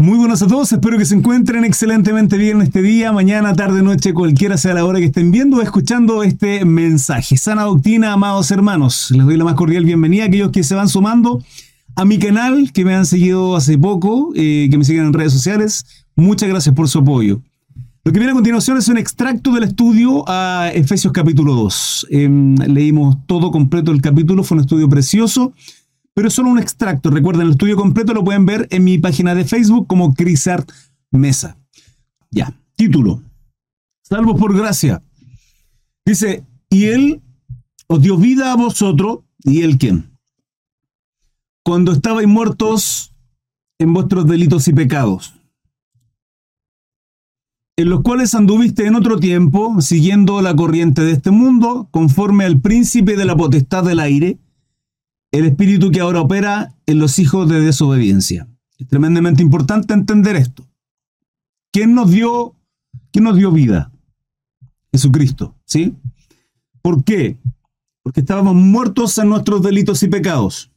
Muy buenos a todos, espero que se encuentren excelentemente bien este día, mañana, tarde, noche, cualquiera sea la hora que estén viendo o escuchando este mensaje. Sana doctrina, amados hermanos, les doy la más cordial bienvenida a aquellos que se van sumando a mi canal, que me han seguido hace poco, eh, que me siguen en redes sociales. Muchas gracias por su apoyo. Lo que viene a continuación es un extracto del estudio a Efesios capítulo 2. Em, leímos todo completo el capítulo, fue un estudio precioso pero es solo un extracto. Recuerden, el estudio completo lo pueden ver en mi página de Facebook como Crisart Mesa. Ya, título. Salvo por gracia. Dice, y Él os dio vida a vosotros, ¿y Él quién? Cuando estabais muertos en vuestros delitos y pecados, en los cuales anduviste en otro tiempo, siguiendo la corriente de este mundo, conforme al príncipe de la potestad del aire, el espíritu que ahora opera en los hijos de desobediencia. Es tremendamente importante entender esto. ¿Quién nos dio, quién nos dio vida? Jesucristo, ¿sí? ¿Por qué? Porque estábamos muertos en nuestros delitos y pecados.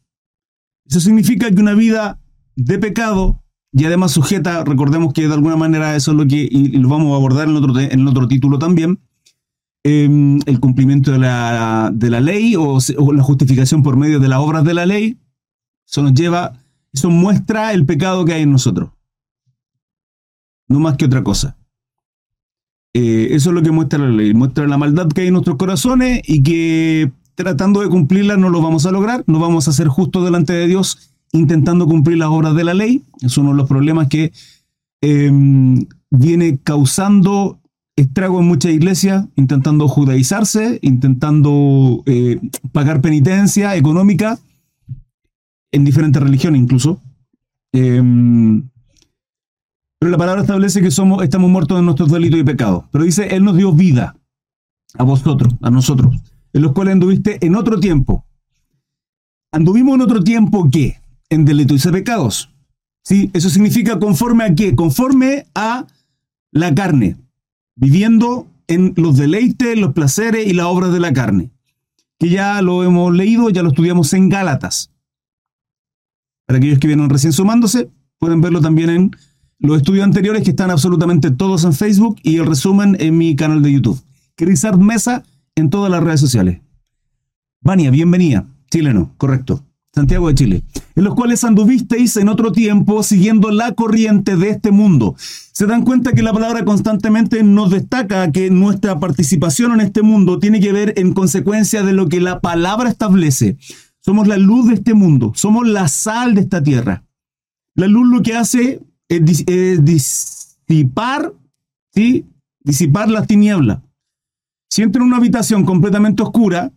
Eso significa que una vida de pecado y además sujeta, recordemos que de alguna manera eso es lo que, y lo vamos a abordar en otro, en otro título también, Em, el cumplimiento de la, ley o, la justificación por medio de las obras de la ley, eso nos lleva, eso muestra el pecado que hay en nosotros. No más que otra cosa. Eh, eso es lo que muestra la ley, muestra la maldad que hay en nuestros corazones y que tratando de cumplirla no lo vamos a lograr, no vamos a ser justos delante de Dios intentando cumplir las obras de la ley. Es uno de los problemas que em, viene causando estrago en muchas iglesias, intentando judaizarse, intentando eh, pagar penitencia económica, en diferentes religiones incluso. Em, pero la palabra establece que somos, estamos muertos en nuestros delitos y pecados. Pero dice, Él nos dio vida a vosotros, a nosotros, en los cuales anduviste en otro tiempo. ¿Anduvimos en otro tiempo qué? En delitos y pecados. ¿Sí? Eso significa conforme a qué? Conforme a la carne viviendo en los deleites, los placeres y las obras de la carne, que ya lo hemos leído, ya lo estudiamos en Gálatas. Para aquellos que vienen recién sumándose, pueden verlo también en los estudios anteriores que están absolutamente todos en Facebook y el resumen en mi canal de YouTube. Crisart Mesa en todas las redes sociales. Vania, bienvenida. Chileno, correcto. Santiago de Chile, en los cuales anduvisteis en otro tiempo siguiendo la corriente de este mundo. Se dan cuenta que la palabra constantemente nos destaca que nuestra participación en este mundo tiene que ver en consecuencia de lo que la palabra establece. Somos la luz de este mundo, somos la sal de esta tierra. La luz lo que hace es, disipar, ¿sí? disipar las tinieblas. Si entro en una habitación completamente oscura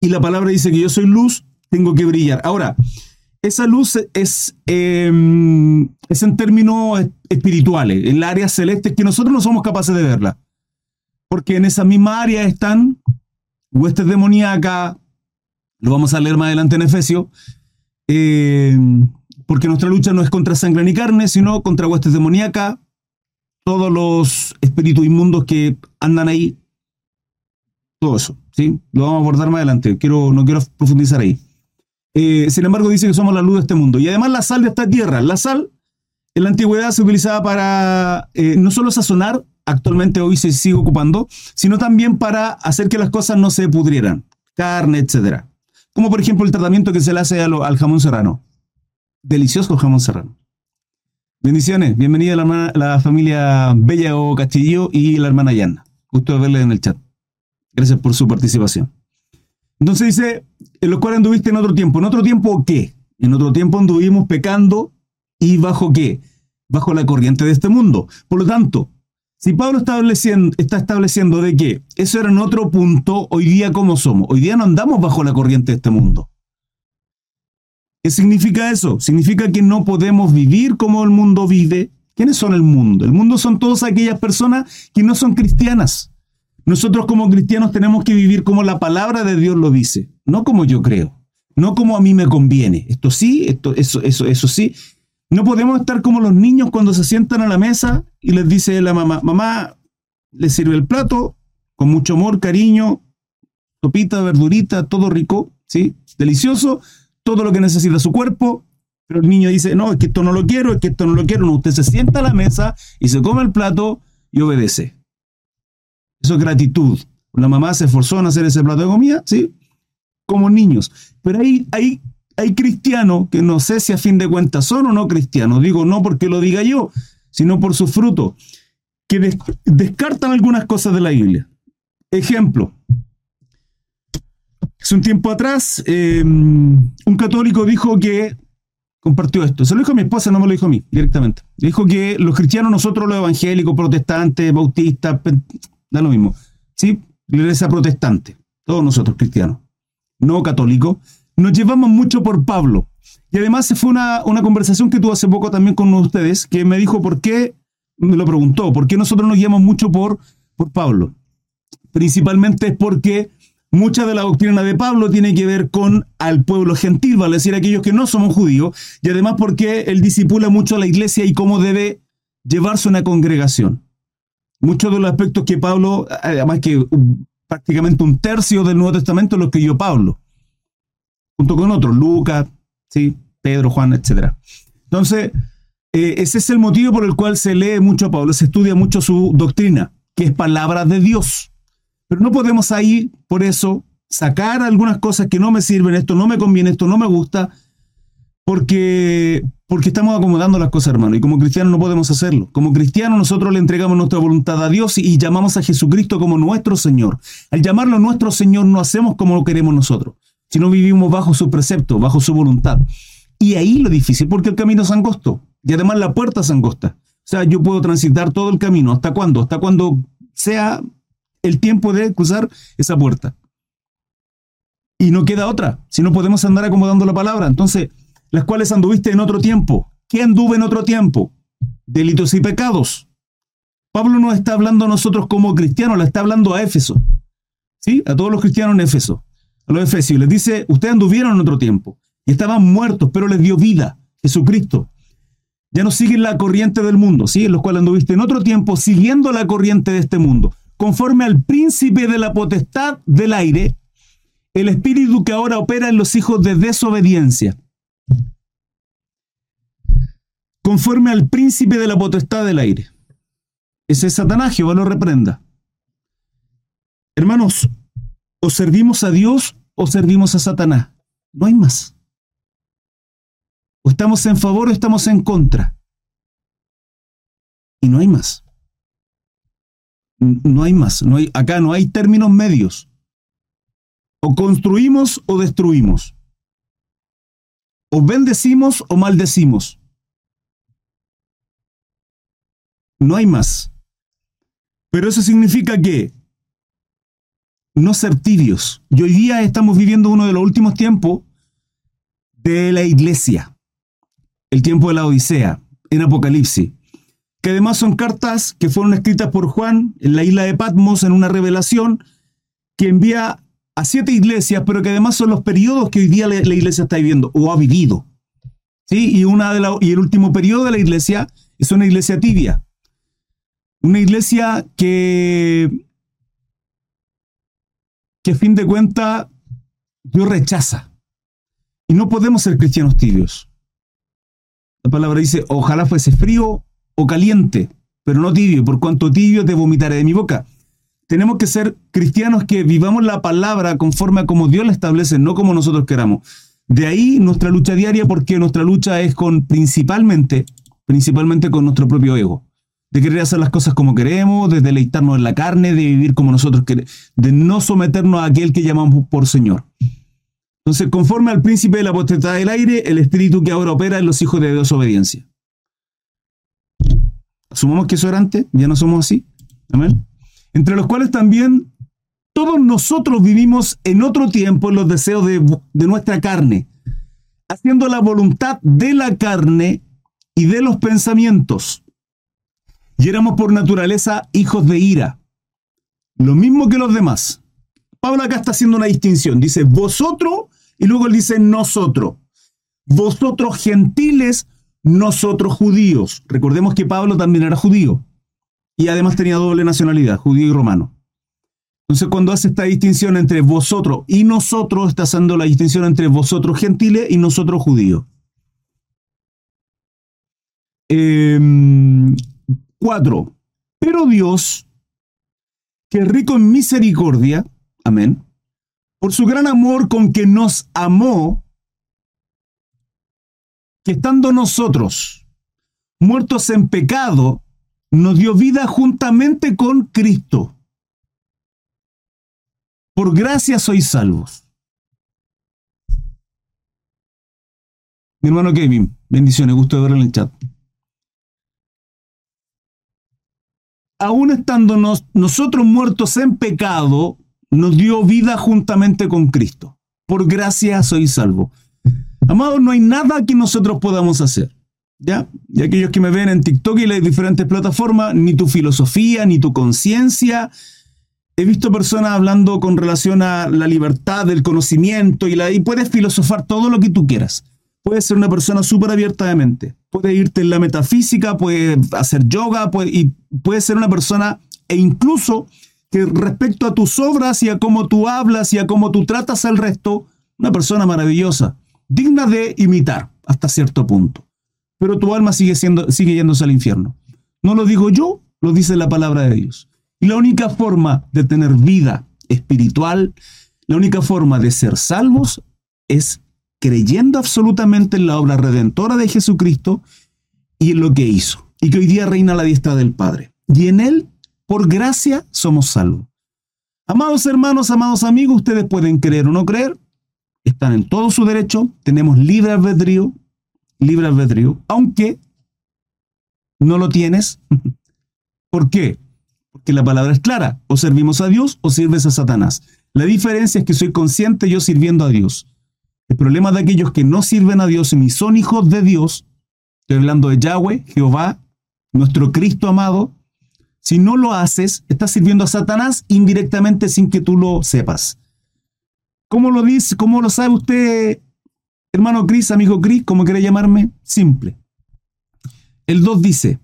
y la palabra dice que yo soy luz, tengo que brillar. Ahora, esa luz es, em, es en términos espirituales, en la área celeste, que nosotros no somos capaces de verla. Porque en esa misma área están huestes demoníacas, lo vamos a leer más adelante en Efesios, em, porque nuestra lucha no es contra sangre ni carne, sino contra huestes demoníacas, todos los espíritus inmundos que andan ahí, todo eso, ¿sí? Lo vamos a abordar más adelante, quiero, no quiero profundizar ahí. Eh, sin embargo, dice que somos la luz de este mundo. Y además la sal de esta tierra. La sal en la antigüedad se utilizaba para eh, no solo sazonar, actualmente hoy se sigue ocupando, sino también para hacer que las cosas no se pudrieran. Carne, etc. Como por ejemplo el tratamiento que se le hace al jamón serrano. Delicioso jamón serrano. Bendiciones. Bienvenida a la, la familia Bella o Castillo y la hermana Yana. Gusto de verle en el chat. Gracias por su participación. Entonces dice, en los cuales anduviste en otro tiempo. ¿En otro tiempo qué? En otro tiempo anduvimos pecando y bajo qué? Bajo la corriente de este mundo. Por lo tanto, si Pablo estableciendo, está estableciendo de que eso era en otro punto, hoy día ¿cómo somos? Hoy día no andamos bajo la corriente de este mundo. ¿Qué significa eso? Significa que no podemos vivir como el mundo vive. ¿Quiénes son el mundo? El mundo son todas aquellas personas que no son cristianas. Nosotros como cristianos tenemos que vivir como la palabra de Dios lo dice, no como yo creo, no como a mí me conviene. Esto sí, esto, eso, eso, eso sí. No podemos estar como los niños cuando se sientan a la mesa y les dice la mamá, mamá, le sirve el plato con mucho amor, cariño, sopita, verdurita, todo rico, ¿sí? Delicioso, todo lo que necesita su cuerpo, Pero el niño dice, no, es que esto no lo quiero, es que esto no lo quiero. No, usted se sienta a la mesa y se come el plato y obedece. Eso es gratitud. La mamá se esforzó en hacer ese plato de comida, ¿sí? Como niños. Pero hay, hay, hay cristianos que no sé si a fin de cuentas son o no cristianos. Digo no porque lo diga yo, sino por su fruto. Que descartan algunas cosas de la Biblia. Ejemplo. Hace un tiempo atrás, em, un católico dijo que compartió esto. Se lo dijo a mi esposa, no me lo dijo a mí directamente. Dijo que los cristianos, nosotros los evangélicos, protestantes, bautistas, da lo mismo. ¿Sí? Iglesia protestante, todos nosotros cristianos, no católicos, nos llevamos mucho por Pablo. Y además fue una, una conversación que tuve hace poco también con ustedes, que me dijo por qué, me lo preguntó, por qué nosotros nos guiamos mucho por, por Pablo. Principalmente es porque Mucha de la doctrina de Pablo tiene que ver con al pueblo gentil, vale decir, aquellos que no somos judíos, y además porque él disipula mucho a la iglesia y cómo debe llevarse una congregación. Muchos de los aspectos que Pablo, además que prácticamente un tercio del Nuevo Testamento lo escribió Pablo, junto con otros, Lucas, ¿sí? Pedro, Juan, etc. Entonces, eh, ese es el motivo por el cual se lee mucho a Pablo, se estudia mucho su doctrina, que es palabra de Dios. Pero no podemos ahí, por eso, sacar algunas cosas que no me sirven, esto no me conviene, esto no me gusta, porque, porque estamos acomodando las cosas, hermano. Y como cristianos no podemos hacerlo. Como cristianos nosotros le entregamos nuestra voluntad a Dios y, llamamos a Jesucristo como nuestro Señor. Al llamarlo nuestro Señor no hacemos como lo queremos nosotros, sino vivimos bajo su precepto, bajo su voluntad. Y ahí lo difícil, porque el camino es angosto. Y además la puerta es angosta. O sea, yo puedo transitar todo el camino. ¿Hasta cuándo? Hasta cuando sea el tiempo de cruzar esa puerta. Y no queda otra, si no podemos andar acomodando la palabra. Entonces, las cuales anduviste en otro tiempo. ¿Qué anduve en otro tiempo? Delitos y pecados. Pablo no está hablando a nosotros como cristianos, le está hablando a Éfeso. ¿Sí? A todos los cristianos en Éfeso. A los efesios. Les dice, ustedes anduvieron en otro tiempo. Y estaban muertos, pero les dio vida. Jesucristo. Ya no siguen la corriente del mundo, ¿sí? En los cuales anduviste en otro tiempo, siguiendo la corriente de este mundo conforme al príncipe de la potestad del aire, el espíritu que ahora opera en los hijos de desobediencia. Conforme al príncipe de la potestad del aire. Ese es Satanás, Jehová lo reprenda. Hermanos, o servimos a Dios o servimos a Satanás. No hay más. O estamos en favor o estamos en contra. Y no hay más. No hay más. No hay, acá no hay términos medios. O construimos o destruimos. O bendecimos o maldecimos. No hay más. Pero eso significa que no ser tibios. Y hoy día estamos viviendo uno de los últimos tiempos de la iglesia. El tiempo de la Odisea, en Apocalipsis que además son cartas que fueron escritas por Juan en la isla de Patmos en una revelación que envía a siete iglesias, pero que además son los periodos que hoy día la, iglesia está viviendo o ha vivido. ¿Sí? Y, una de y el último periodo de la iglesia es una iglesia tibia. Una iglesia que, que a fin de cuentas Dios rechaza. Y no podemos ser cristianos tibios. La palabra dice, ojalá fuese frío o caliente, pero no tibio, por cuanto tibio te vomitaré de mi boca. Tenemos que ser cristianos que vivamos la palabra conforme a como Dios la establece, no como nosotros queramos. De ahí nuestra lucha diaria, porque nuestra lucha es con principalmente, principalmente con nuestro propio ego. De querer hacer las cosas como queremos, de deleitarnos en la carne, de vivir como nosotros queremos, de no someternos a aquel que llamamos por Señor. Entonces, conforme al príncipe de la potestad del aire, el espíritu que ahora opera en los hijos de desobediencia. Asumamos que eso era antes, ya no somos así. Amén. Entre los cuales también todos nosotros vivimos en otro tiempo en los deseos de, de nuestra carne, haciendo la voluntad de la carne y de los pensamientos y éramos por naturaleza hijos de ira, lo mismo que los demás. Pablo acá está haciendo una distinción, dice vosotros y luego él dice nosotros. Vosotros gentiles, nosotros judíos. Recordemos que Pablo también era judío y además tenía doble nacionalidad, judío y romano. Entonces cuando hace esta distinción entre vosotros y nosotros, está haciendo la distinción entre vosotros gentiles y nosotros judíos. Eh, 4. Pero Dios, que es rico en misericordia, amén, por su gran amor con que nos amó, que estando nosotros muertos en pecado, nos dio vida juntamente con Cristo. Por gracia sois salvos. Mi hermano Kevin, bendiciones, gusto de verlo en el chat. Aún estando nosotros muertos en pecado, nos dio vida juntamente con Cristo. Por gracia sois salvos. Amados, no hay nada que nosotros podamos hacer. ¿Ya? Y aquellos que me ven en TikTok y las diferentes plataformas, ni tu filosofía, ni tu conciencia. He visto personas hablando con relación a la libertad del conocimiento y, la, y puedes filosofar todo lo que tú quieras. Puedes ser una persona súper abierta de mente. Puedes irte en la metafísica, puedes hacer yoga, puede, y puedes ser una persona e incluso que respecto a tus obras y a cómo tú hablas y a cómo tú tratas al resto, una persona maravillosa, digna de imitar hasta cierto punto. Pero tu alma sigue, siendo, sigue yéndose al infierno. No lo digo yo, lo dice la palabra de Dios. Y la única forma de tener vida espiritual, la única forma de ser salvos es creyendo absolutamente en la obra redentora de Jesucristo y en lo que hizo, y que hoy día reina la diestra del Padre. Y en Él por gracia somos salvos. Amados hermanos, amados amigos, ustedes pueden creer o no creer, están en todo su derecho, tenemos libre albedrío, libre albedrío, aunque no lo tienes. ¿Por qué? Porque la palabra es clara, o servimos a Dios o sirves a Satanás. La diferencia es que soy consciente yo sirviendo a Dios. El problema de aquellos que no sirven a Dios ni son hijos de Dios, estoy hablando de Yahweh, Jehová, nuestro Cristo amado, si no lo haces, estás sirviendo a Satanás indirectamente sin que tú lo sepas. ¿Cómo lo dice? ¿Cómo lo sabe usted, hermano Cris, amigo Cris? ¿Cómo quiere llamarme? Simple. El 2 dice,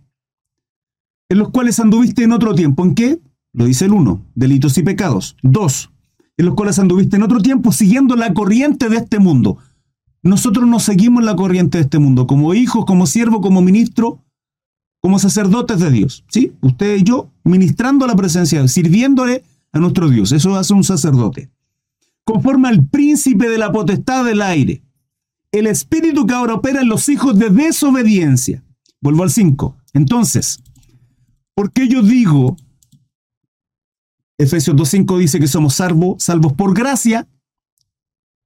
en los cuales anduviste en otro tiempo. ¿En qué? Lo dice el 1, delitos y pecados. 2, en los cuales anduviste en otro tiempo siguiendo la corriente de este mundo. Nosotros no seguimos la corriente de este mundo. Como hijos, como siervo, como ministro, como sacerdotes de Dios, ¿sí? Usted y yo ministrando la presencia, sirviéndole a nuestro Dios. Eso hace un sacerdote. Conforme al príncipe de la potestad del aire, el espíritu que ahora opera en los hijos de desobediencia. Vuelvo al 5. Entonces, ¿por qué yo digo, Efesios 2.5 dice que somos salvos, por gracia?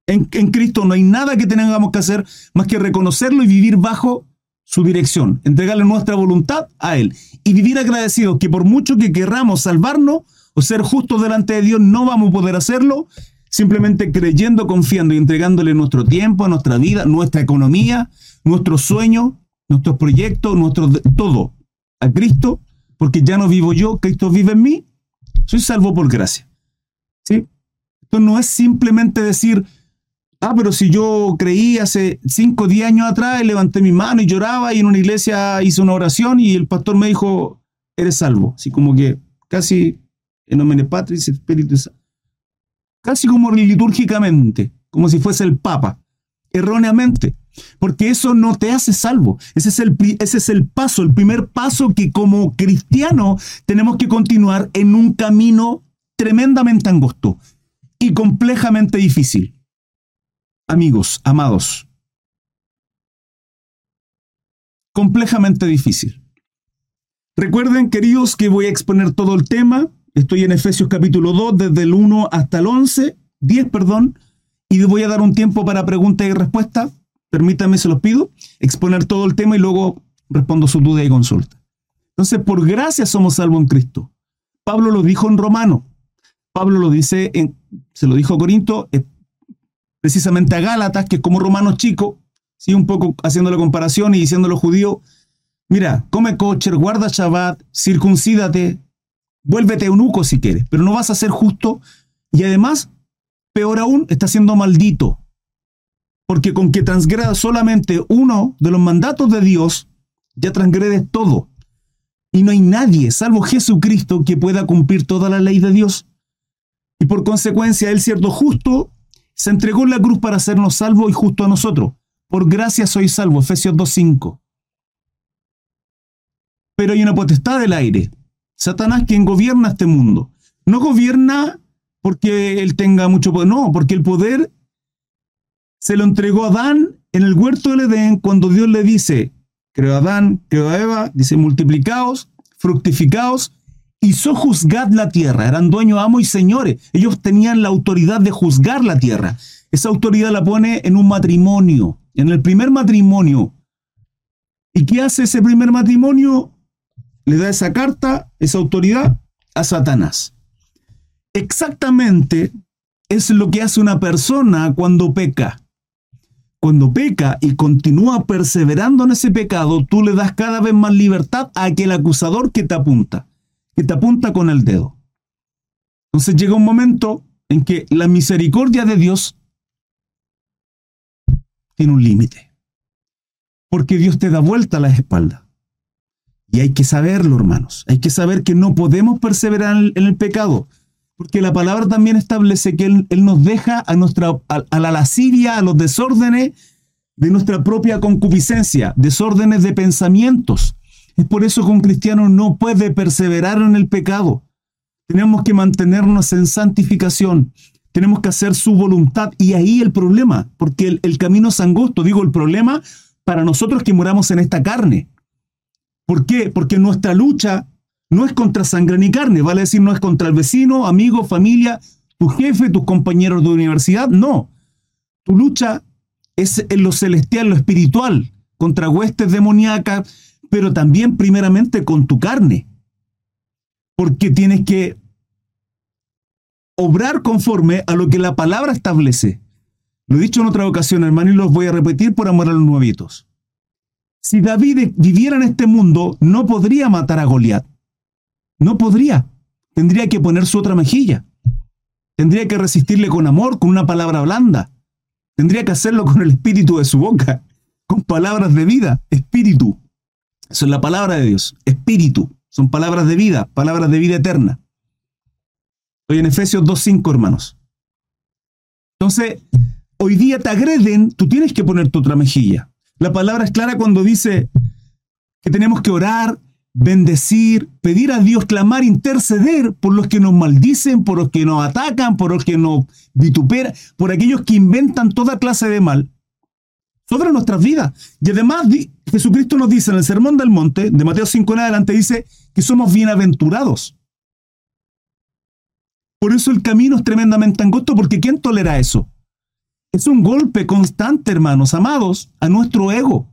En, en Cristo no hay nada que tengamos que hacer más que reconocerlo y vivir bajo su dirección, entregarle nuestra voluntad a Él y vivir agradecidos que por mucho que querramos salvarnos o ser justos delante de Dios, no vamos a poder hacerlo simplemente creyendo, confiando y entregándole nuestro tiempo, nuestra vida, nuestra economía, nuestros sueños, nuestros proyectos, nuestro, todo a Cristo, porque ya no vivo yo, Cristo vive en mí, soy salvo por gracia. ¿Sí? Esto no es simplemente decir, Ah, pero si yo creí hace 5 o 10 años atrás, levanté mi mano y lloraba y en una iglesia hice una oración y el pastor me dijo, eres salvo. Así como que casi en nombre Patris, Espíritu Santo. Casi como litúrgicamente, como si fuese el Papa. Erróneamente. Porque eso no te hace salvo. Ese es, el, ese es el paso, el primer paso que como cristiano tenemos que continuar en un camino tremendamente angosto y complejamente difícil amigos, amados, complejamente difícil. Recuerden, queridos, que voy a exponer todo el tema. Estoy en Efesios capítulo 2, desde el 1 hasta el 11, 10, perdón, y voy a dar un tiempo para pregunta y respuesta. Permítanme, se los pido, exponer todo el tema y luego respondo su duda y consulta. Entonces, por gracia somos salvos en Cristo. Pablo lo dijo en Romano. Pablo lo dice, en, se lo dijo a Corinto, precisamente a Gálatas, que como romanos chico, ¿sí? un poco haciendo la comparación y los judíos, mira, come kosher, guarda Shabbat, circuncídate, vuélvete eunuco si quieres, pero no vas a ser justo y además, peor aún, estás siendo maldito. Porque con que transgredas solamente uno de los mandatos de Dios, ya transgredes todo. Y no hay nadie, salvo Jesucristo, que pueda cumplir toda la ley de Dios. Y por consecuencia, Él, cierto justo, se entregó en la cruz para hacernos salvos y justo a nosotros. Por gracia soy salvo, Efesios 2.5. pero hay una potestad del aire. Satanás quien gobierna este mundo. No gobierna porque él tenga mucho poder, no, porque el poder se lo entregó a Adán en el huerto del Edén cuando Dios le dice, creo a Adán, creo a Eva, dice, multiplicaos, fructificaos, y juzgad la tierra. Eran dueños, amos y señores. Ellos tenían la autoridad de juzgar la tierra. Esa autoridad la pone en un matrimonio, en el primer matrimonio. ¿Y qué hace ese primer matrimonio? Le da esa carta, esa autoridad a Satanás. Exactamente es lo que hace una persona cuando peca. Cuando peca y continúa perseverando en ese pecado, tú le das cada vez más libertad a aquel acusador que te apunta, que te apunta con el dedo. Entonces llega un momento en que la misericordia de Dios tiene un límite. Porque Dios te da vuelta a la espalda. Y hay que saberlo, hermanos. Hay que saber que no podemos perseverar en el pecado. Porque la palabra también establece que Él, nos deja a, nuestra, a, la lascivia, a los desórdenes de nuestra propia concupiscencia, desórdenes de pensamientos. Es por eso que un cristiano no puede perseverar en el pecado. Tenemos que mantenernos en santificación. Tenemos que hacer su voluntad. Y ahí el problema, porque el, el camino es angosto. Digo, el problema para nosotros que moramos en esta carne. ¿Por qué? Porque nuestra lucha no es contra sangre ni carne, vale decir, no es contra el vecino, amigo, familia, tu jefe, tus compañeros de universidad, no. Tu lucha es en lo celestial, lo espiritual, contra huestes demoníacas, pero también primeramente con tu carne. Porque tienes que obrar conforme a lo que la palabra establece. Lo he dicho en otra ocasión, hermano, y los voy a repetir por amor a los nuevitos. Si David viviera en este mundo, no podría matar a Goliat. No podría. Tendría que poner su otra mejilla. Tendría que resistirle con amor, con una palabra blanda. Tendría que hacerlo con el espíritu de su boca, con palabras de vida, espíritu. Eso es la palabra de Dios, espíritu. Son palabras de vida, palabras de vida eterna. Estoy en Efesios 2.5, hermanos. Entonces, hoy día te agreden, tú tienes que poner tu otra mejilla. La palabra es clara cuando dice que tenemos que orar, bendecir, pedir a Dios, clamar, interceder por los que nos maldicen, por los que nos atacan, por los que nos vituperan, por aquellos que inventan toda clase de mal sobre nuestras vidas. Y además Jesucristo nos dice en el Sermón del Monte, de Mateo 5 en adelante, dice que somos bienaventurados. Por eso el camino es tremendamente angosto, porque ¿quién tolera eso? Es un golpe constante, hermanos, amados, a nuestro ego,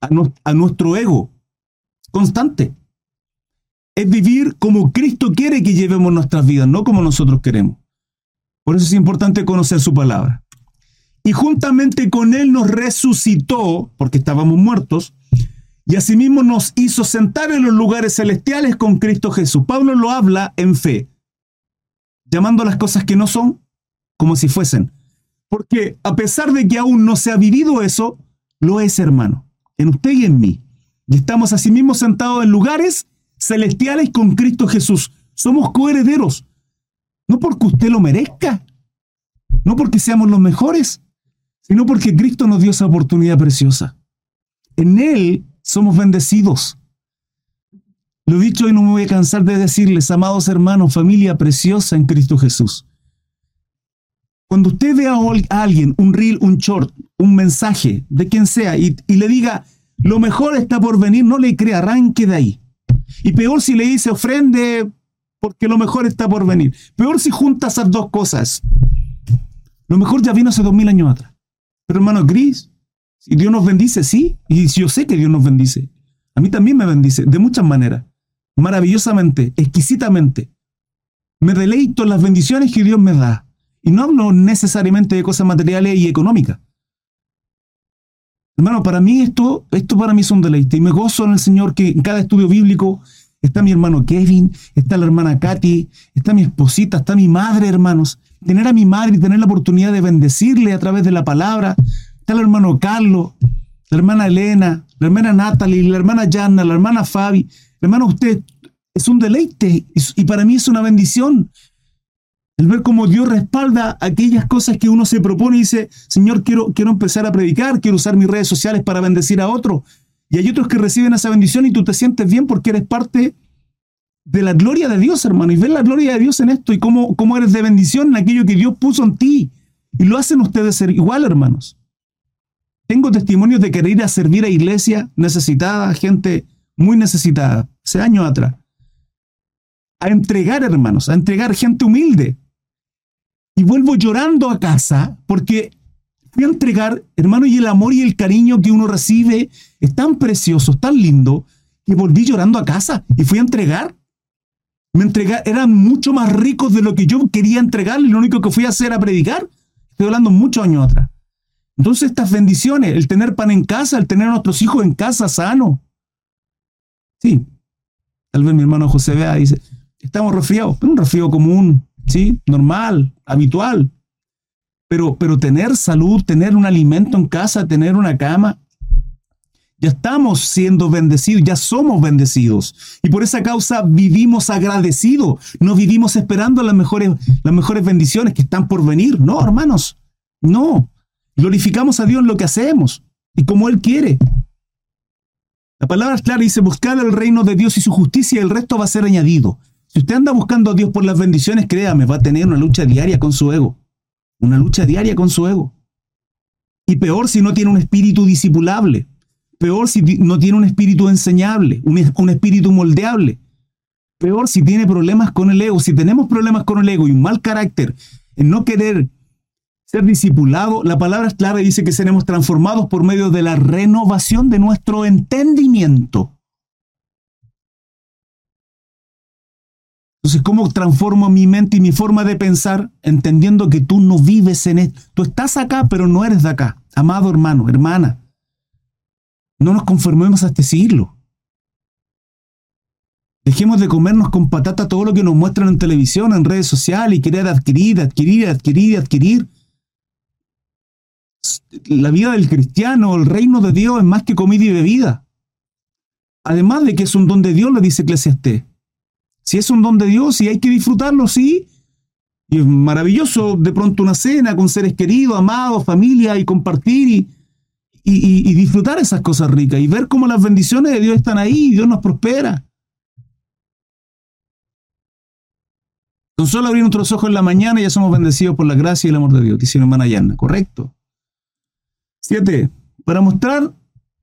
a, a nuestro ego, constante es vivir como Cristo quiere que llevemos nuestras vidas, no como nosotros queremos. Por eso es importante conocer su palabra. Y juntamente con Él nos resucitó, porque estábamos muertos, y asimismo nos hizo sentar en los lugares celestiales con Cristo Jesús. Pablo lo habla en fe, llamando las cosas que no son como si fuesen. Porque a pesar de que aún no se ha vivido eso, lo es, hermano, en usted y en mí. Y estamos asimismo sentados en lugares celestiales con Cristo Jesús. Somos coherederos. No porque usted lo merezca, no porque seamos los mejores, sino porque Cristo nos dio esa oportunidad preciosa. En Él somos bendecidos. Lo dicho y no me voy a cansar de decirles, amados hermanos, familia preciosa en Cristo Jesús. Cuando usted vea a alguien, un reel, un short, un mensaje, de quien sea, y, y le diga, lo mejor está por venir, no le crea, arranque de ahí. Y peor si le dice ofrende porque lo mejor está por venir. Peor si junta esas dos cosas. Lo mejor ya vino hace dos mil años atrás. Pero hermano Gris, si Dios nos bendice, sí. Y yo sé que Dios nos bendice. A mí también me bendice, de muchas maneras. Maravillosamente, exquisitamente. Me deleito en las bendiciones que Dios me da. Y no hablo necesariamente de cosas materiales y económicas. Hermano, para mí esto, esto para mí es un deleite. Y me gozo en el Señor que en cada estudio bíblico está mi hermano Kevin, está la hermana Katy, está mi esposita, está mi madre, hermanos. Tener a mi madre y tener la oportunidad de bendecirle a través de la palabra. Está el hermano Carlos, la hermana Elena, la hermana Natalie, la hermana Janna, la hermana Fabi. Hermano, usted es un deleite y para mí es una bendición el ver cómo Dios respalda aquellas cosas que uno se propone y dice, Señor, quiero, quiero empezar a predicar, quiero usar mis redes sociales para bendecir a otro. Y hay otros que reciben esa bendición y tú te sientes bien porque eres parte de la gloria de Dios, hermano. Y ves la gloria de Dios en esto y cómo, cómo eres de bendición en aquello que Dios puso en ti. Y lo hacen ustedes ser igual, hermanos. Tengo testimonios de querer ir a servir a iglesia necesitada, gente muy necesitada, hace años atrás. A entregar, hermanos, a entregar gente humilde. Y vuelvo llorando a casa porque fui a entregar, hermano, y el amor y el cariño que uno recibe es tan precioso, tan lindo, que volví llorando a casa y fui a entregar. Me entregar, eran mucho más ricos de lo que yo quería entregar lo único que fui a hacer era predicar. Estoy hablando muchos años atrás. Entonces estas bendiciones, el tener pan en casa, el tener a nuestros hijos en casa sano. Sí, tal vez mi hermano José vea y dice, estamos resfriados, pero un resfriado común, ¿sí? Normal, habitual. Pero, pero tener salud, tener un alimento en casa, tener una cama, ya estamos siendo bendecidos, ya somos bendecidos. Y por esa causa vivimos agradecidos. No vivimos esperando las mejores, las mejores bendiciones que están por venir. No, hermanos. No. Glorificamos a Dios en lo que hacemos y como Él quiere. La palabra es clara, dice, buscar el reino de Dios y su justicia y el resto va a ser añadido. Si usted anda buscando a Dios por las bendiciones, créame, va a tener una lucha diaria con su ego. Una lucha diaria con su ego. Y peor si no tiene un espíritu discipulable. Peor si no tiene un espíritu enseñable, un, espíritu moldeable. Peor si tiene problemas con el ego. Si tenemos problemas con el ego y un mal carácter en no querer ser discipulado, la palabra es clara y dice que seremos transformados por medio de la renovación de nuestro entendimiento. Entonces, ¿cómo transformo mi mente y mi forma de pensar entendiendo que tú no vives en esto? Tú estás acá, pero no eres de acá. Amado hermano, hermana, no nos conformemos a este siglo. Dejemos de comernos con patata todo lo que nos muestran en televisión, en redes sociales y querer adquirir, adquirir, adquirir, adquirir. La vida del cristiano, el reino de Dios es más que comida y bebida. Además de que es un don de Dios, le dice Eclesiastés. Si es un don de Dios y hay que disfrutarlo, sí. Y es maravilloso de pronto una cena con seres queridos, amados, familia y compartir y, y, disfrutar esas cosas ricas y ver cómo las bendiciones de Dios están ahí y Dios nos prospera. Con solo abrir nuestros ojos en la mañana ya somos bendecidos por la gracia y el amor de Dios, dice mi hermana Yana, ¿correcto? Siete, para mostrar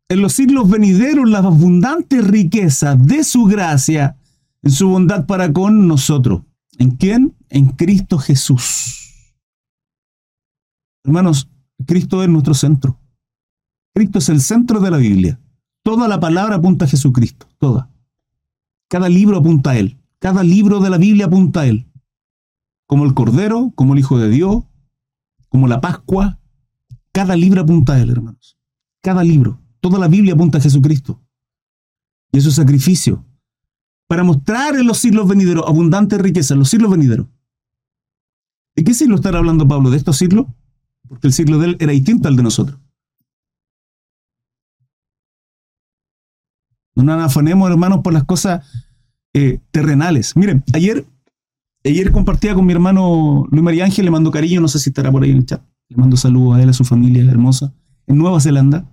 en los siglos venideros las abundantes riquezas de su gracia en su bondad para con nosotros. ¿En quién? En Cristo Jesús. Hermanos, Cristo es nuestro centro. Cristo es el centro de la Biblia. Toda la palabra apunta a Jesucristo, toda. Cada libro apunta a Él. Cada libro de la Biblia apunta a Él. Como el Cordero, como el Hijo de Dios, como la Pascua. Cada libro apunta a Él, hermanos. Cada libro. Toda la Biblia apunta a Jesucristo. Y es sacrificio para mostrar en los siglos venideros abundante riqueza en los siglos venideros. ¿De qué siglo estará hablando Pablo? ¿De estos siglos? Porque el siglo de él era distinto al de nosotros. No nos afanemos, hermanos, por las cosas eh, terrenales. Miren, ayer, ayer compartía con mi hermano Luis María Ángel, le mando cariño, no sé si estará por ahí en el chat. Le mando saludos a él, a su familia hermosa, en Nueva Zelanda.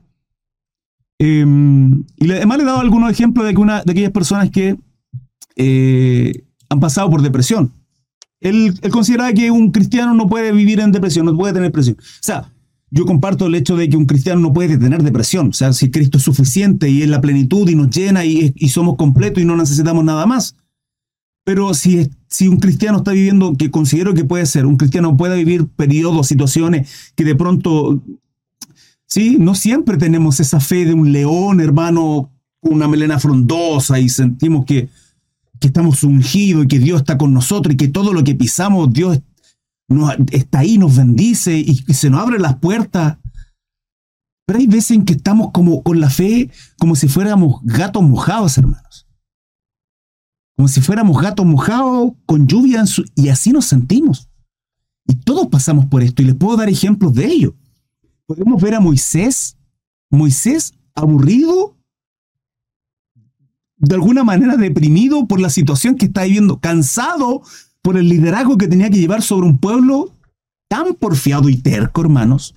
Em, y además le he dado algunos ejemplos de, que una, de aquellas personas que eh, han pasado por depresión. Él, él considera que un cristiano no puede vivir en depresión, no puede tener depresión. O sea, yo comparto el hecho de que un cristiano no puede tener depresión. O sea, si Cristo es suficiente y es la plenitud y nos llena y, y somos completos y no necesitamos nada más. Pero si, si un cristiano está viviendo, que considero que puede ser, un cristiano puede vivir periodos, situaciones que de pronto, sí, no siempre tenemos esa fe de un león, hermano, una melena frondosa y sentimos que, que estamos ungidos y que Dios está con nosotros y que todo lo que pisamos, Dios está ahí, nos bendice y, se nos abren las puertas. Pero hay veces en que estamos como con la fe, como si fuéramos gatos mojados, hermanos. Como si fuéramos gatos mojados con lluvia y así nos sentimos. Y todos pasamos por esto y les puedo dar ejemplos de ello. Podemos ver a Moisés, Moisés aburrido de alguna manera deprimido por la situación que está viviendo, cansado por el liderazgo que tenía que llevar sobre un pueblo tan porfiado y terco, hermanos.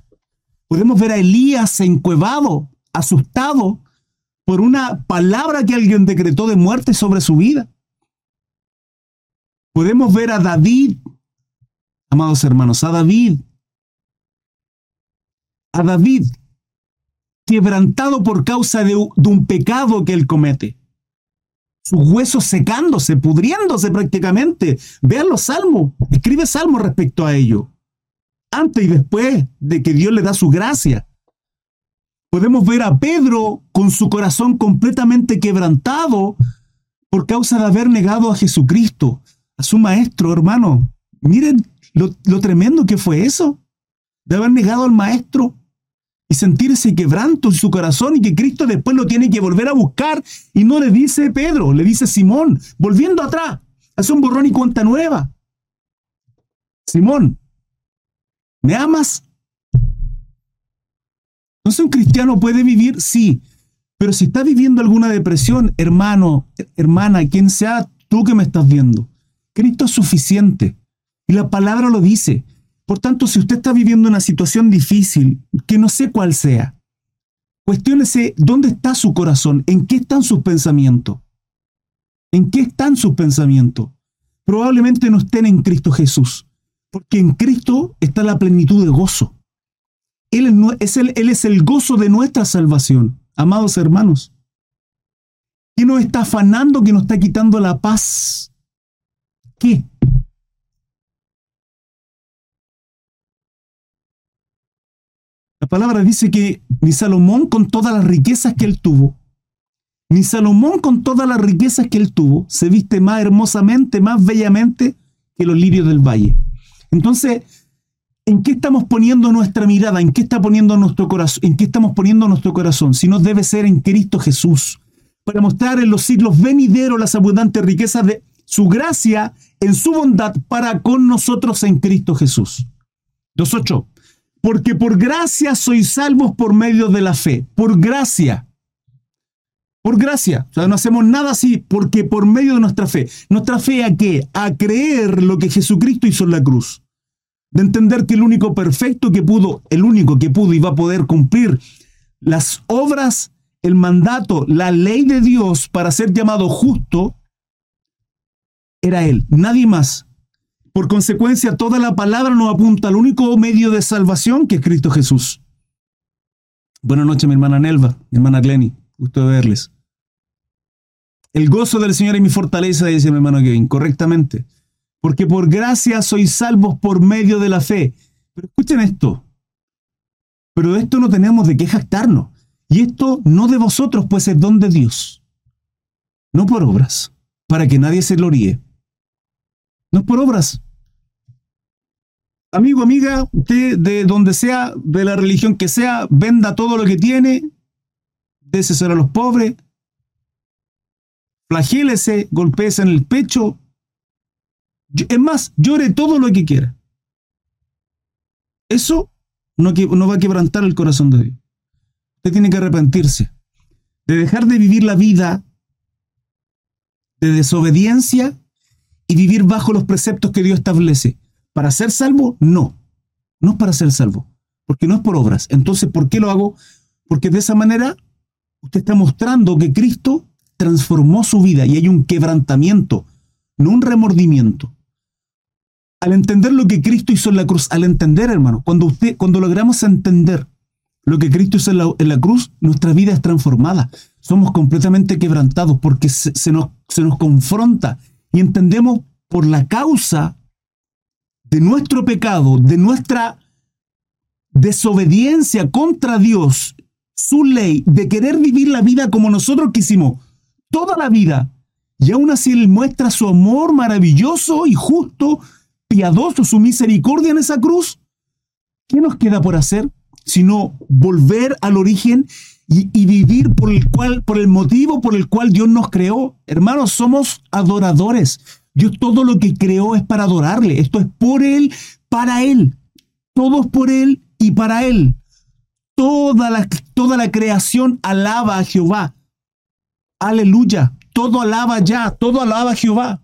Podemos ver a Elías encuevado, asustado por una palabra que alguien decretó de muerte sobre su vida. Podemos ver a David, amados hermanos, a David, a David quebrantado por causa de, un pecado que él comete. Sus huesos secándose, pudriéndose prácticamente. Vean los salmos, escribe salmos respecto a ello. Antes y después de que Dios le da su gracia. Podemos ver a Pedro con su corazón completamente quebrantado por causa de haber negado a Jesucristo, a su maestro, hermano. Miren lo, lo tremendo que fue eso, de haber negado al maestro y sentir ese quebranto en su corazón y que Cristo después lo tiene que volver a buscar y no le dice Pedro, le dice Simón, volviendo atrás, hace un borrón y cuenta nueva. Simón, ¿me amas? Entonces un cristiano puede vivir, sí, pero si está viviendo alguna depresión, hermano, hermana, quien sea tú que me estás viendo, Cristo es suficiente. Y la palabra lo dice. Por tanto, si usted está viviendo una situación difícil, que no sé cuál sea, cuestiónese dónde está su corazón, en qué están sus pensamientos. ¿En qué están sus pensamientos? Probablemente no estén en Cristo Jesús, porque en Cristo está la plenitud de gozo. Él es, el, gozo de nuestra salvación, amados hermanos. ¿Qué nos está afanando, que nos está quitando la paz? ¿Qué? La palabra dice que ni Salomón con todas las riquezas que él tuvo, ni Salomón con todas las riquezas que él tuvo, se viste más hermosamente, más bellamente que los lirios del valle. Entonces, ¿en qué estamos poniendo nuestra mirada? ¿En qué está poniendo nuestro corazón? ¿En qué estamos poniendo nuestro corazón? Si no debe ser en Cristo Jesús, para mostrar en los siglos venideros las abundantes riquezas de su gracia en su bondad para con nosotros en Cristo Jesús. 2.8 porque por gracia sois salvos por medio de la fe, por gracia. Por gracia. O sea, no hacemos nada así porque por medio de nuestra fe. ¿Nuestra fe a qué? A creer lo que Jesucristo hizo en la cruz. De entender que el único perfecto que pudo, el único que pudo y va a poder cumplir las obras, el mandato, la ley de Dios para ser llamado justo, era Él, nadie más. Por consecuencia, toda la palabra nos apunta al único medio de salvación que es Cristo Jesús. Buenas noches, mi hermana Nelva, mi hermana Glenny. Gusto de verles. El gozo del Señor es mi fortaleza, dice mi hermano Kevin, correctamente. Porque por gracia sois salvos por medio de la fe. Pero escuchen esto. Pero de esto no tenemos de qué jactarnos. Y esto no de vosotros, pues es don de Dios. No por obras, para que nadie se gloríe. No es por obras, amigo, amiga, usted de donde sea, de la religión que sea, venda todo lo que tiene, déselo a los pobres, flagélese, golpéese en el pecho. Es más, llore todo lo que quiera. Eso no, no va a quebrantar el corazón de Dios. Usted tiene que arrepentirse de dejar de vivir la vida de desobediencia y vivir bajo los preceptos que Dios establece. ¿Para ser salvo? No. No es para ser salvo. Porque no es por obras. Entonces, ¿por qué lo hago? Porque de esa manera usted está mostrando que Cristo transformó su vida y hay un quebrantamiento, no un remordimiento. Al entender lo que Cristo hizo en la cruz, al entender, hermano, cuando usted, cuando logramos entender lo que Cristo hizo en la, cruz, nuestra vida es transformada. Somos completamente quebrantados porque se, nos, se nos confronta y entendemos por la causa de nuestro pecado, de nuestra desobediencia contra Dios, su ley, de querer vivir la vida como nosotros quisimos, toda la vida, y aún así Él muestra su amor maravilloso y justo, piadoso, su misericordia en esa cruz, ¿qué nos queda por hacer? Sino volver al origen y, y, vivir por el cual, por el motivo por el cual Dios nos creó. Hermanos, somos adoradores. Dios todo lo que creó es para adorarle. Esto es por Él, para Él. Todo es por Él y para Él. Toda la, toda la creación alaba a Jehová. Aleluya. Todo alaba ya. Todo alaba a Jehová.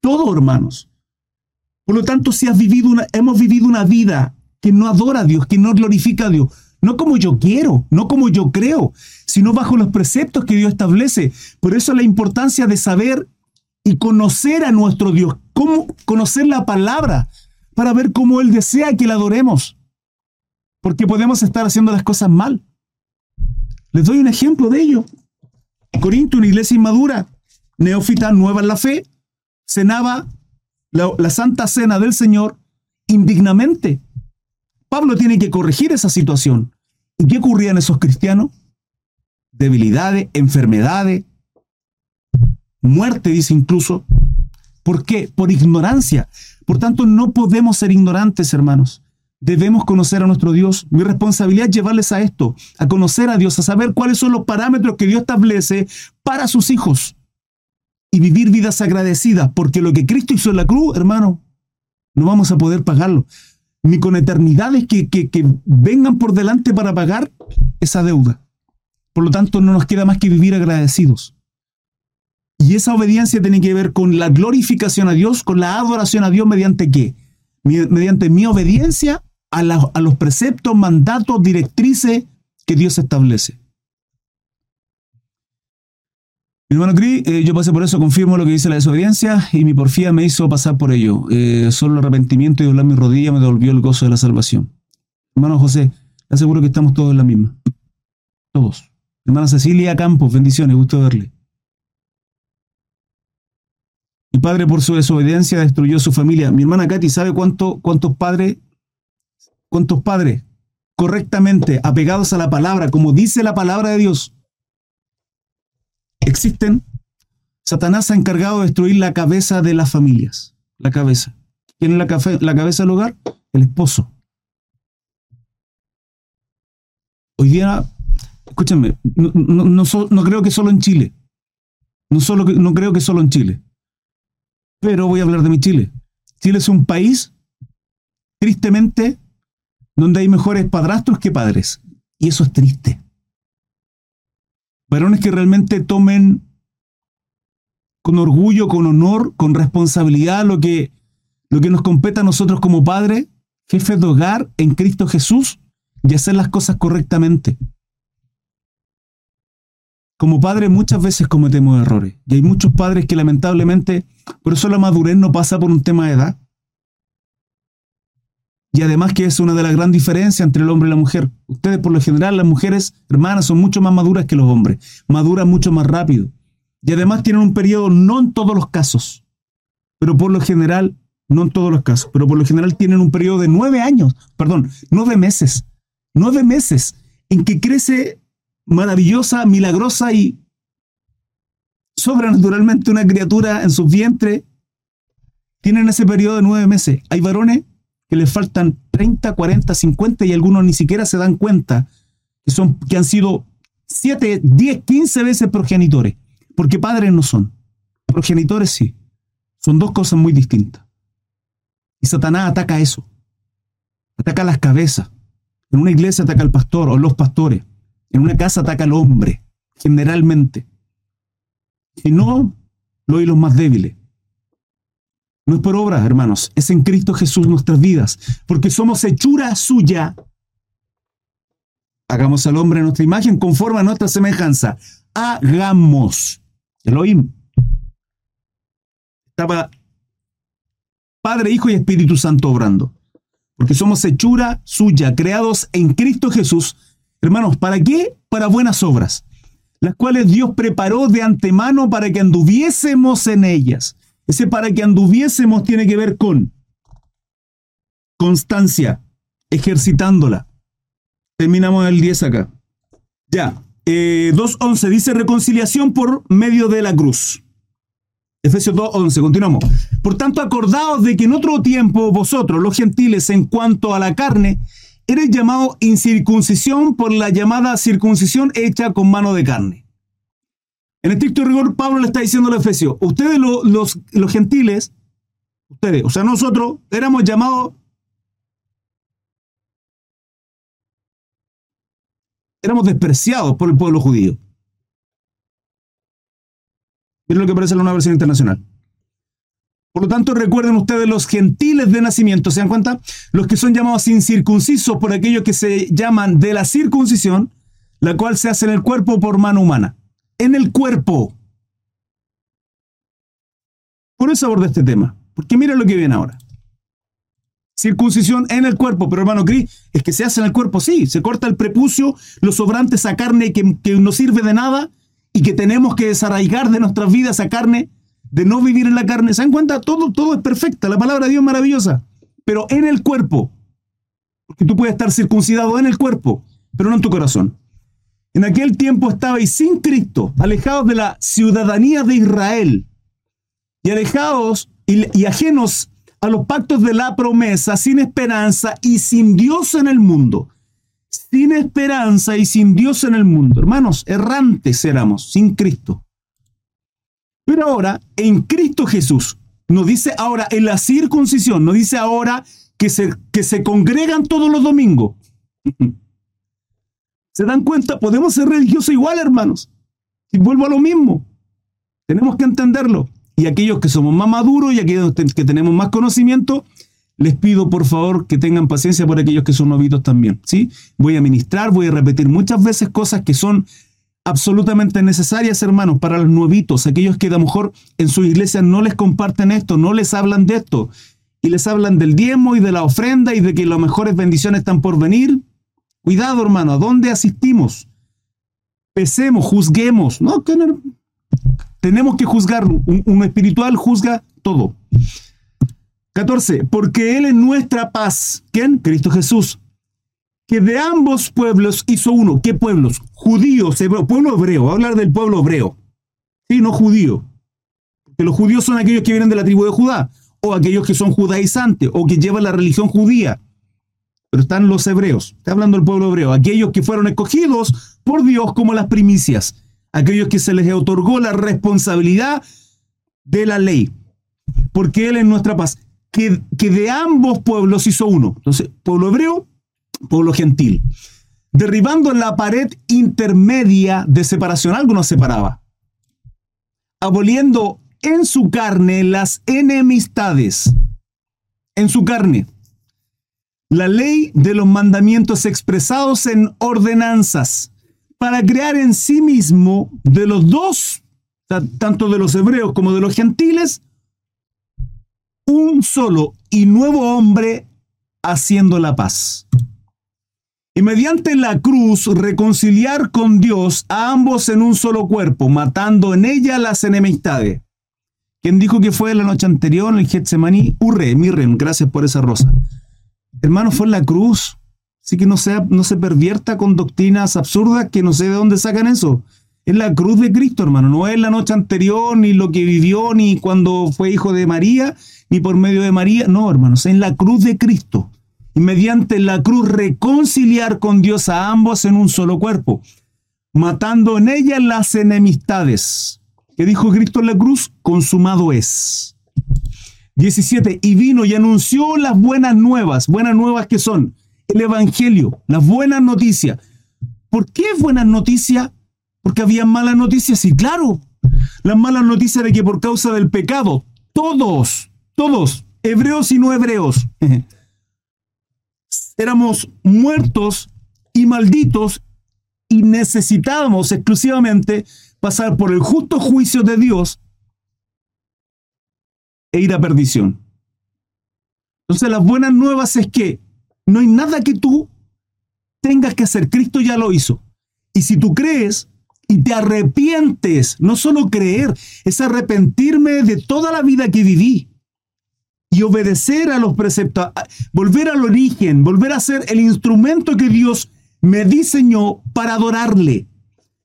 Todo, hermanos. Por lo tanto, si has vivido una, hemos vivido una vida que no adora a Dios, que no glorifica a Dios, no como yo quiero, no como yo creo, sino bajo los preceptos que Dios establece. Por eso la importancia de saber y conocer a nuestro Dios, cómo conocer la palabra, para ver cómo Él desea que la adoremos. Porque podemos estar haciendo las cosas mal. Les doy un ejemplo de ello. Corinto, una iglesia inmadura, neófita, nueva en la fe, cenaba la, la santa cena del Señor indignamente. Pablo tiene que corregir esa situación. ¿Y qué ocurría en esos cristianos? Debilidades, enfermedades, muerte, dice incluso. ¿Por qué? Por ignorancia. Por tanto, no podemos ser ignorantes, hermanos. Debemos conocer a nuestro Dios. Mi responsabilidad es llevarles a esto, a conocer a Dios, a saber cuáles son los parámetros que Dios establece para sus hijos y vivir vidas agradecidas, porque lo que Cristo hizo en la cruz, hermano, no vamos a poder pagarlo, ni con eternidades que, que, que vengan por delante para pagar esa deuda. Por lo tanto, no nos queda más que vivir agradecidos. Y esa obediencia tiene que ver con la glorificación a Dios, con la adoración a Dios mediante qué? Mediante mi obediencia a, los preceptos, mandatos, directrices que Dios establece. Mi hermano Cris, eh, yo pasé por eso, confirmo lo que dice la desobediencia y mi porfía me hizo pasar por ello. Eh, solo el arrepentimiento y doblar mi rodilla me devolvió el gozo de la salvación. Hermano José, aseguro que estamos todos en la misma. Todos. Hermana Cecilia Campos, bendiciones, gusto verle. Padre por su desobediencia destruyó su familia. Mi hermana Katy, ¿sabe cuánto, cuántos padres ¿Cuántos padres correctamente apegados a la palabra, como dice la palabra de Dios, existen? Satanás ha encargado de destruir la cabeza de las familias. La cabeza. ¿Quién es la, cabeza del hogar? El esposo. Hoy día, escúchenme, no, creo que solo en Chile. No, solo, no creo que solo en Chile. Pero voy a hablar de mi Chile. Chile es un país tristemente donde hay mejores padrastros que padres. Y eso es triste. Varones que realmente tomen con orgullo, con honor, con responsabilidad lo que, lo que nos compete a nosotros como padres, jefes de hogar en Cristo Jesús y hacer las cosas correctamente. Como padres muchas veces cometemos errores y hay muchos padres que lamentablemente, por eso la madurez no pasa por un tema de edad, y además que es una de las grandes diferencias entre el hombre y la mujer. Ustedes por lo general, las mujeres hermanas son mucho más maduras que los hombres, maduran mucho más rápido. Y además tienen un periodo, no en todos los casos, pero por lo general, no en todos los casos, pero por lo general tienen un periodo de nueve años, perdón, nueve meses, nueve meses en que crece maravillosa, milagrosa y sobrenaturalmente una criatura en su vientre. Tienen ese periodo de nueve meses. Hay varones que les faltan 30, 40, 50 y algunos ni siquiera se dan cuenta que, son, que han sido 7, 10, 15 veces progenitores, porque padres no son. Progenitores sí. Son dos cosas muy distintas. Y Satanás ataca eso. Ataca las cabezas. En una iglesia ataca al pastor o los pastores. En una casa ataca al hombre, generalmente. Y no los los más débiles. No es por obra, hermanos, es en Cristo Jesús nuestras vidas, porque somos hechura suya. Hagamos al hombre nuestra imagen conforme a nuestra semejanza. Hagamos. Elohim. Estaba Padre, Hijo y Espíritu Santo obrando. Porque somos hechura suya, creados en Cristo Jesús. Hermanos, ¿para qué? Para buenas obras, las cuales Dios preparó de antemano para que anduviésemos en ellas. Ese para que anduviésemos tiene que ver con constancia, ejercitándola. Terminamos el 10 acá. Ya, 2.11 eh, dice reconciliación por medio de la cruz. Efesios 2.11, continuamos. Por tanto, acordaos de que en otro tiempo vosotros, los gentiles, en cuanto a la carne, eres llamado incircuncisión por la llamada circuncisión hecha con mano de carne. En estricto rigor, Pablo le está diciendo a los efesios, ustedes los, los gentiles, ustedes, o sea, nosotros éramos llamados, éramos despreciados por el pueblo judío. Miren lo que aparece en una versión internacional. Por lo tanto, recuerden ustedes los gentiles de nacimiento, ¿se dan cuenta? Los que son llamados incircuncisos por aquellos que se llaman de la circuncisión, la cual se hace en el cuerpo por mano humana. En el cuerpo. Por eso abordé este tema. Porque mira lo que viene ahora. Circuncisión en el cuerpo, pero hermano Cris, es que se hace en el cuerpo, sí, se corta el prepucio, los sobrantes, esa carne que, que no sirve de nada y que tenemos que desarraigar de nuestras vidas esa carne, de no vivir en la carne. ¿Se dan cuenta? Todo, todo es perfecta, la palabra de Dios es maravillosa, pero en el cuerpo. Porque tú puedes estar circuncidado en el cuerpo, pero no en tu corazón. En aquel tiempo estabais sin Cristo, alejados de la ciudadanía de Israel y alejados y, y ajenos a los pactos de la promesa, sin esperanza y sin Dios en el mundo. Sin esperanza y sin Dios en el mundo. Hermanos, errantes éramos, sin Cristo. Pero ahora, en Cristo Jesús, nos dice ahora en la circuncisión, nos dice ahora que se, que se congregan todos los domingos. ¿Se dan cuenta? Podemos ser religiosos igual, hermanos. Y vuelvo a lo mismo. Tenemos que entenderlo y aquellos que somos más maduros y aquellos que tenemos más conocimiento, les pido por favor que tengan paciencia por aquellos que son novitos también, ¿sí? Voy a ministrar, voy a repetir muchas veces cosas que son absolutamente necesarias, hermanos, para los nuevitos, aquellos que a lo mejor en su iglesia no les comparten esto, no les hablan de esto, y les hablan del diezmo y de la ofrenda y de que las mejores bendiciones están por venir. Cuidado, hermano, ¿a dónde asistimos? Pesemos, juzguemos, ¿no? Tenemos que juzgar. Un, espiritual juzga todo. 14. Porque Él es nuestra paz. ¿Quién? Cristo Jesús. Que de ambos pueblos hizo uno. ¿Qué pueblos? Judíos, pueblo hebreo. a hablar del pueblo hebreo. Sí, no judío. Que los judíos son aquellos que vienen de la tribu de Judá. O aquellos que son judaizantes. O que llevan la religión judía. Pero están los hebreos. Está hablando del pueblo hebreo. Aquellos que fueron escogidos por Dios como las primicias aquellos que se les otorgó la responsabilidad de la ley, porque Él es nuestra paz, que, que de ambos pueblos hizo uno. Entonces, pueblo hebreo, pueblo gentil. Derribando la pared intermedia de separación, algo nos separaba. Aboliendo en su carne las enemistades. En su carne. La ley de los mandamientos expresados en ordenanzas para crear en sí mismo de los dos, tanto de los hebreos como de los gentiles, un solo y nuevo hombre haciendo la paz. Y mediante la cruz reconciliar con Dios a ambos en un solo cuerpo, matando en ella las enemistades. ¿Quién dijo que fue la noche anterior en el Getsemaní? Urre, Mirren, gracias por esa rosa. Hermano, fue en la cruz. Así que no, sea, no se pervierta con doctrinas absurdas que no sé de dónde sacan eso. Es la cruz de Cristo, hermano. No es la noche anterior, ni lo que vivió, ni cuando fue hijo de María, ni por medio de María. No, hermanos, es la cruz de Cristo. Y mediante la cruz reconciliar con Dios a ambos en un solo cuerpo, matando en ella las enemistades. ¿Qué dijo Cristo en la cruz? Consumado es. 17. Y vino y anunció las buenas nuevas. Buenas nuevas que son el Evangelio, las buenas noticias. ¿Por qué buenas noticias? Porque había malas noticias, y claro, las malas noticias de que por causa del pecado, todos, todos, hebreos y no hebreos, éramos muertos y malditos y necesitábamos exclusivamente pasar por el justo juicio de Dios e ir a perdición. Entonces las buenas nuevas es que no hay nada que tú tengas que hacer. Cristo ya lo hizo. Y si tú crees y te arrepientes, no solo creer, es arrepentirme de toda la vida que viví y obedecer a los preceptos, volver al origen, volver a ser el instrumento que Dios me diseñó para adorarle.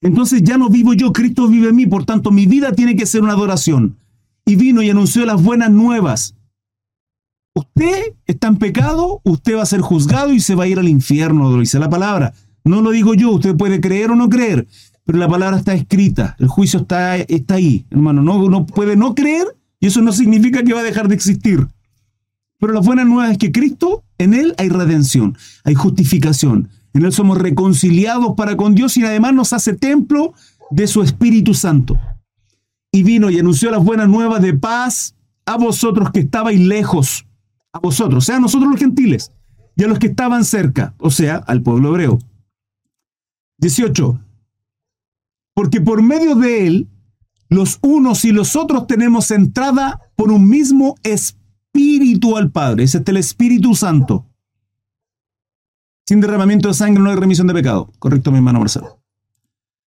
Entonces ya no vivo yo, Cristo vive en mí, por tanto mi vida tiene que ser una adoración. Y vino y anunció las buenas nuevas usted está en pecado, usted va a ser juzgado y se va a ir al infierno, lo dice la palabra. No lo digo yo, usted puede creer o no creer, pero la palabra está escrita, el juicio está, está ahí, hermano. No, no puede no creer y eso no significa que va a dejar de existir. Pero la buena nueva es que Cristo, en Él hay redención, hay justificación. En Él somos reconciliados para con Dios y además nos hace templo de su Espíritu Santo. Y vino y anunció las buenas nuevas de paz a vosotros que estabais lejos, a vosotros, o sea, a nosotros los gentiles, y a los que estaban cerca, o sea, al pueblo hebreo. 18. Porque por medio de él, los unos y los otros tenemos entrada por un mismo espíritu al Padre. Ese es el Espíritu Santo. Sin derramamiento de sangre no hay remisión de pecado. Correcto, mi hermano Marcelo.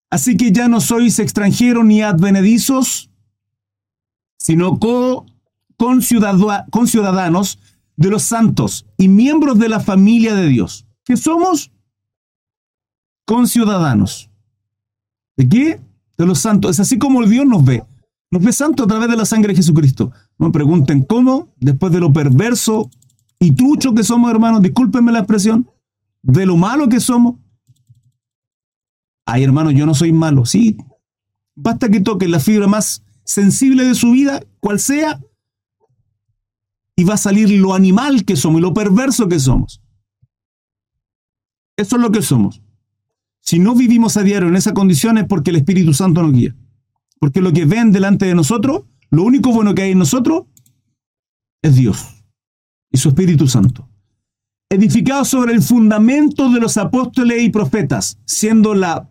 Así que ya no sois extranjeros ni advenedizos, sino con ciudadanos de los santos y miembros de la familia de Dios. ¿Qué somos? Conciudadanos. ¿De qué? De los santos. Es así como Dios nos ve. Nos ve santos a través de la sangre de Jesucristo. No me pregunten cómo, después de lo perverso y trucho que somos, hermanos, discúlpenme la expresión, de lo malo que somos. Ay, hermano, yo no soy malo. Sí, basta que toque la fibra más sensible de su vida, cual sea, y va a salir lo animal que somos y lo perverso que somos. Eso es lo que somos. Si no vivimos a diario en esas condiciones es porque el Espíritu Santo nos guía. Porque lo que ven delante de nosotros, lo único bueno que hay en nosotros es Dios y su Espíritu Santo edificado sobre el fundamento de los apóstoles y profetas, siendo la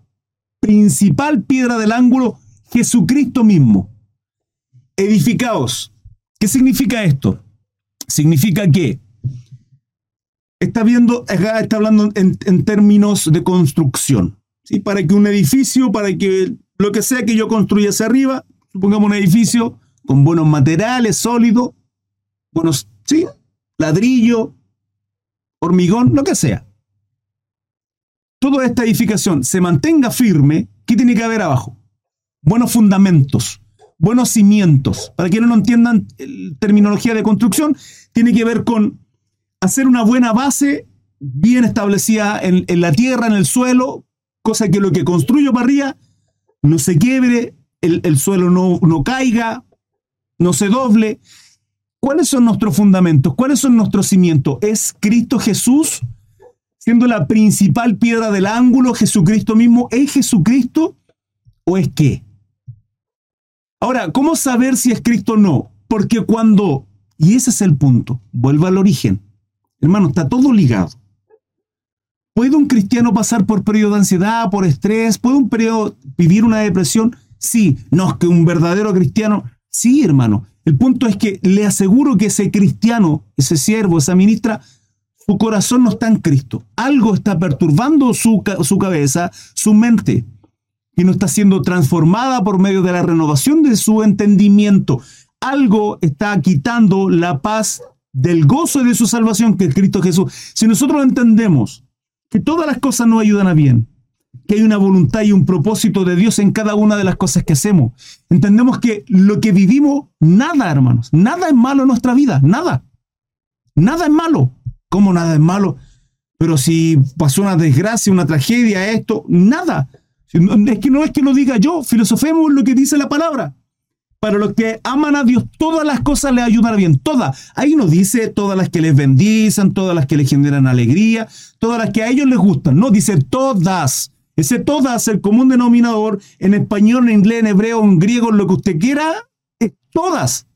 principal piedra del ángulo Jesucristo mismo. Edificaos. ¿Qué significa esto? Significa que está viendo, está hablando en, términos de construcción. ¿sí? Para que un edificio, para que lo que sea que yo construya hacia arriba, supongamos un edificio con buenos materiales, sólidos, buenos, ¿sí? Ladrillo, hormigón, lo que sea. Toda esta edificación se mantenga firme, ¿qué tiene que haber abajo? Buenos fundamentos, buenos cimientos. Para quienes no entiendan terminología de construcción, tiene que ver con hacer una buena base bien establecida en, la tierra, en el suelo, cosa que lo que construyo para arriba no se quiebre, el, suelo no, no caiga, no se doble. ¿Cuáles son nuestros fundamentos? ¿Cuáles son nuestros cimientos? ¿Es Cristo Jesús siendo la principal piedra del ángulo, Jesucristo mismo? ¿Es Jesucristo o es qué? Ahora, ¿cómo saber si es Cristo o no? Porque cuando, y ese es el punto, vuelvo al origen, hermano, está todo ligado. ¿Puede un cristiano pasar por periodo de ansiedad, por estrés? ¿Puede un periodo vivir una depresión? Sí, no es que un verdadero cristiano, sí, hermano, el punto es que le aseguro que ese cristiano, ese siervo, esa ministra, su corazón no está en Cristo. Algo está perturbando su, su cabeza, su mente, y no está siendo transformada por medio de la renovación de su entendimiento. Algo está quitando la paz del gozo de su salvación, que es Cristo Jesús. Si nosotros entendemos que todas las cosas nos ayudan a bien, que hay una voluntad y un propósito de Dios en cada una de las cosas que hacemos. Entendemos que lo que vivimos, nada, hermanos, nada es malo en nuestra vida, nada. Nada es malo. ¿Cómo nada es malo? Pero si pasó una desgracia, una tragedia, esto, nada. Es que no es que lo diga yo, filosofemos lo que dice la palabra. Para los que aman a Dios, todas las cosas les ayudan bien, todas. Ahí nos dice todas las que les bendicen, todas las que les generan alegría, todas las que a ellos les gustan. No, dice todas. Ese todas, el común denominador, en español, en inglés, en hebreo, en griego, lo que usted quiera, todas.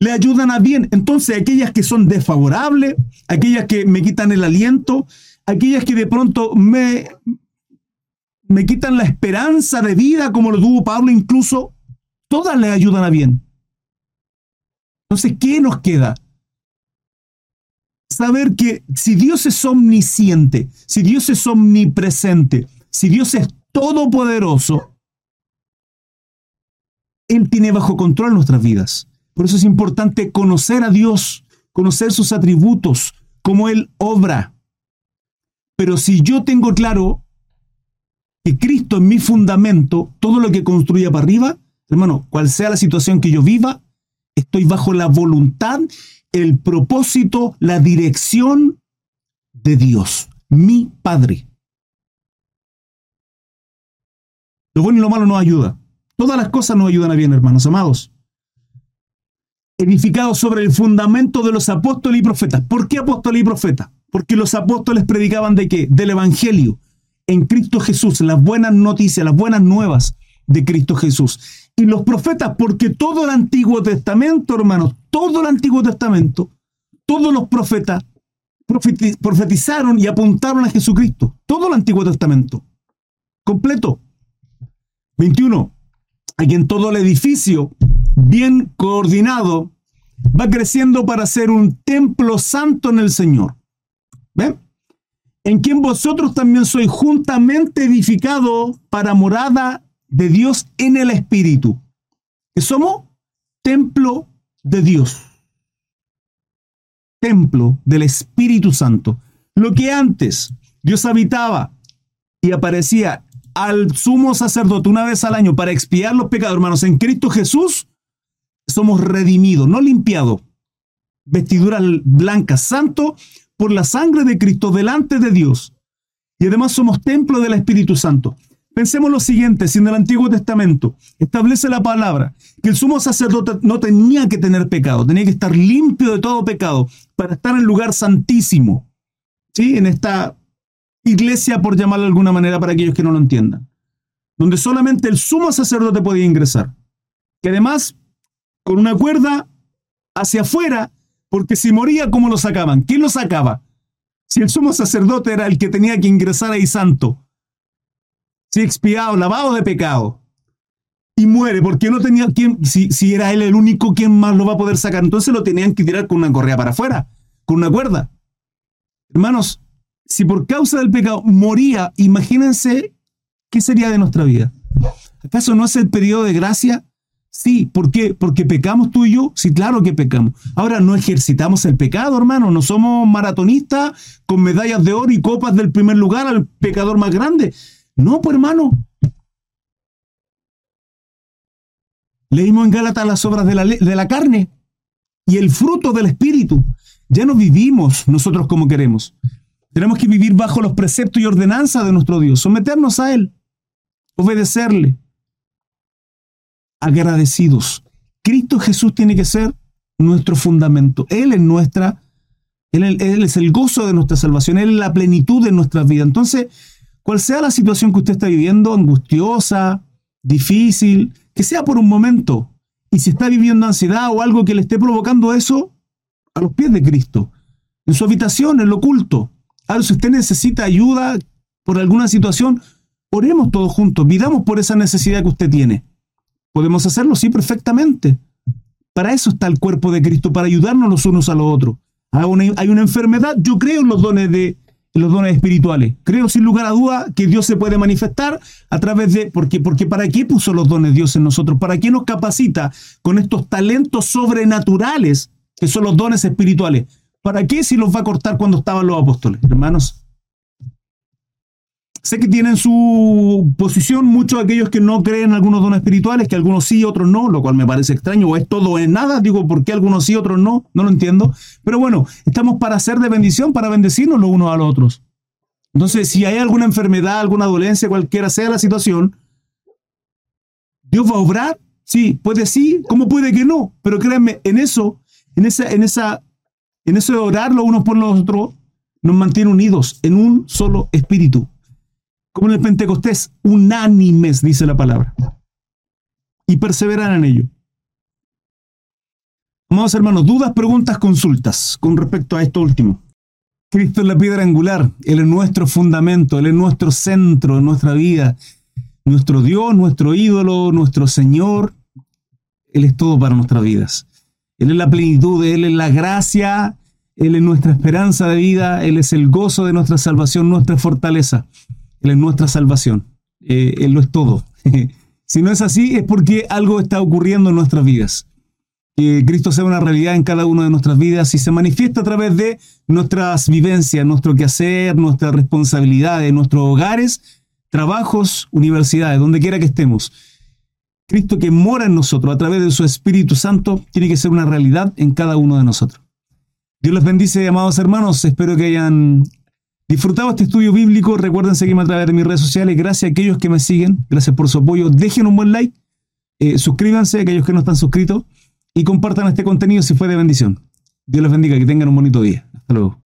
Le ayudan a bien. Entonces, aquellas que son desfavorables, aquellas que me quitan el aliento, aquellas que de pronto me, me quitan la esperanza de vida, como lo tuvo Pablo incluso, todas le ayudan a bien. Entonces, ¿qué nos queda? Saber que si Dios es omnisciente, si Dios es omnipresente, si Dios es todopoderoso, Él tiene bajo control nuestras vidas. Por eso es importante conocer a Dios, conocer sus atributos, cómo Él obra. Pero si yo tengo claro que Cristo es mi fundamento, todo lo que construya para arriba, hermano, cual sea la situación que yo viva, estoy bajo la voluntad el propósito, la dirección de Dios, mi Padre. Lo bueno y lo malo nos ayuda. Todas las cosas nos ayudan a bien, hermanos amados. Edificados sobre el fundamento de los apóstoles y profetas. ¿Por qué apóstoles y profetas? Porque los apóstoles predicaban de qué? Del Evangelio. En Cristo Jesús, las buenas noticias, las buenas nuevas de Cristo Jesús. Y los profetas, porque todo el Antiguo Testamento, hermanos, todo el Antiguo Testamento, todos los profetas profetizaron y apuntaron a Jesucristo. Todo el Antiguo Testamento. Completo. 21. A quien todo el edificio, bien coordinado, va creciendo para ser un templo santo en el Señor. ¿Ven? En quien vosotros también sois juntamente edificado para morada de Dios en el Espíritu. Que somos templo de Dios. Templo del Espíritu Santo. Lo que antes Dios habitaba y aparecía al sumo sacerdote una vez al año para expiar los pecados, hermanos, en Cristo Jesús somos redimidos, no limpiados. Vestiduras blancas, santo por la sangre de Cristo delante de Dios. Y además somos templo del Espíritu Santo. Pensemos lo siguiente, si en el Antiguo Testamento establece la palabra que el sumo sacerdote no tenía que tener pecado, tenía que estar limpio de todo pecado para estar en el lugar santísimo, ¿sí? En esta iglesia, por llamarlo de alguna manera para aquellos que no lo entiendan, donde solamente el sumo sacerdote podía ingresar, que además con una cuerda hacia afuera, porque si moría, ¿cómo lo sacaban? ¿Quién lo sacaba? Si el sumo sacerdote era el que tenía que ingresar ahí santo, si expiado, lavado de pecado, y muere porque no tenía quien, si, si era él el único, ¿quién más lo va a poder sacar? Entonces lo tenían que tirar con una correa para afuera, con una cuerda. Hermanos, si por causa del pecado moría, imagínense qué sería de nuestra vida. ¿Acaso no es el periodo de gracia? Sí, ¿por qué? Porque pecamos tú y yo. Sí, claro que pecamos. Ahora no ejercitamos el pecado, hermano. No somos maratonistas con medallas de oro y copas del primer lugar al pecador más grande. No, pues hermano. Leímos en Gálatas las obras de la, de la carne y el fruto del Espíritu. Ya no vivimos nosotros como queremos. Tenemos que vivir bajo los preceptos y ordenanzas de nuestro Dios, someternos a Él, obedecerle, agradecidos. Cristo Jesús tiene que ser nuestro fundamento. Él es nuestra, él, él, es el gozo de nuestra salvación, Él es la plenitud de nuestra vida. Entonces, cual sea la situación que usted está viviendo, angustiosa, difícil, que sea por un momento, y si está viviendo ansiedad o algo que le esté provocando eso, a los pies de Cristo, en su habitación, en lo oculto. Ahora, si usted necesita ayuda por alguna situación, oremos todos juntos, pidamos por esa necesidad que usted tiene. ¿Podemos hacerlo? Sí, perfectamente. Para eso está el cuerpo de Cristo, para ayudarnos los unos a los otros. Hay una enfermedad, yo creo en los dones de, los dones espirituales. Creo sin lugar a duda que Dios se puede manifestar a través de, porque, porque ¿para qué puso los dones Dios en nosotros? ¿Para qué nos capacita con estos talentos sobrenaturales que son los dones espirituales? ¿Para qué si los va a cortar cuando estaban los apóstoles, hermanos? Sé que tienen su posición muchos aquellos que no creen en algunos dones espirituales, que algunos sí, otros no, lo cual me parece extraño, o es todo o es nada, digo, ¿por qué algunos sí, otros no? No lo entiendo. Pero bueno, estamos para ser de bendición, para bendecirnos los unos a los otros. Entonces, si hay alguna enfermedad, alguna dolencia, cualquiera sea la situación, Dios va a obrar, sí, puede sí, como puede que no, pero créanme, en eso, en esa, en esa, en eso de orar los unos por los otros, nos mantiene unidos en un solo espíritu como en el Pentecostés, unánimes, dice la palabra, y perseveran en ello. Amados hermanos, dudas, preguntas, consultas con respecto a esto último. Cristo es la piedra angular, Él es nuestro fundamento, Él es nuestro centro de nuestra vida, nuestro Dios, nuestro ídolo, nuestro Señor. Él es todo para nuestras vidas. Él es la plenitud, Él es la gracia, Él es nuestra esperanza de vida, Él es el gozo de nuestra salvación, nuestra fortaleza. Él es nuestra salvación. Eh, él lo es todo. si no es así, es porque algo está ocurriendo en nuestras vidas. Que Cristo sea una realidad en cada una de nuestras vidas y se manifiesta a través de nuestras vivencias, nuestro quehacer, nuestras responsabilidades, nuestros hogares, trabajos, universidades, donde quiera que estemos. Cristo que mora en nosotros a través de su Espíritu Santo tiene que ser una realidad en cada uno de nosotros. Dios les bendice, amados hermanos. Espero que hayan disfrutado este estudio bíblico. Recuerden seguirme a través de mis redes sociales. Gracias a aquellos que me siguen. Gracias por su apoyo. Dejen un buen like. Eh, suscríbanse a aquellos que no están suscritos. Y compartan este contenido si fue de bendición. Dios los bendiga. Que tengan un bonito día. Hasta luego.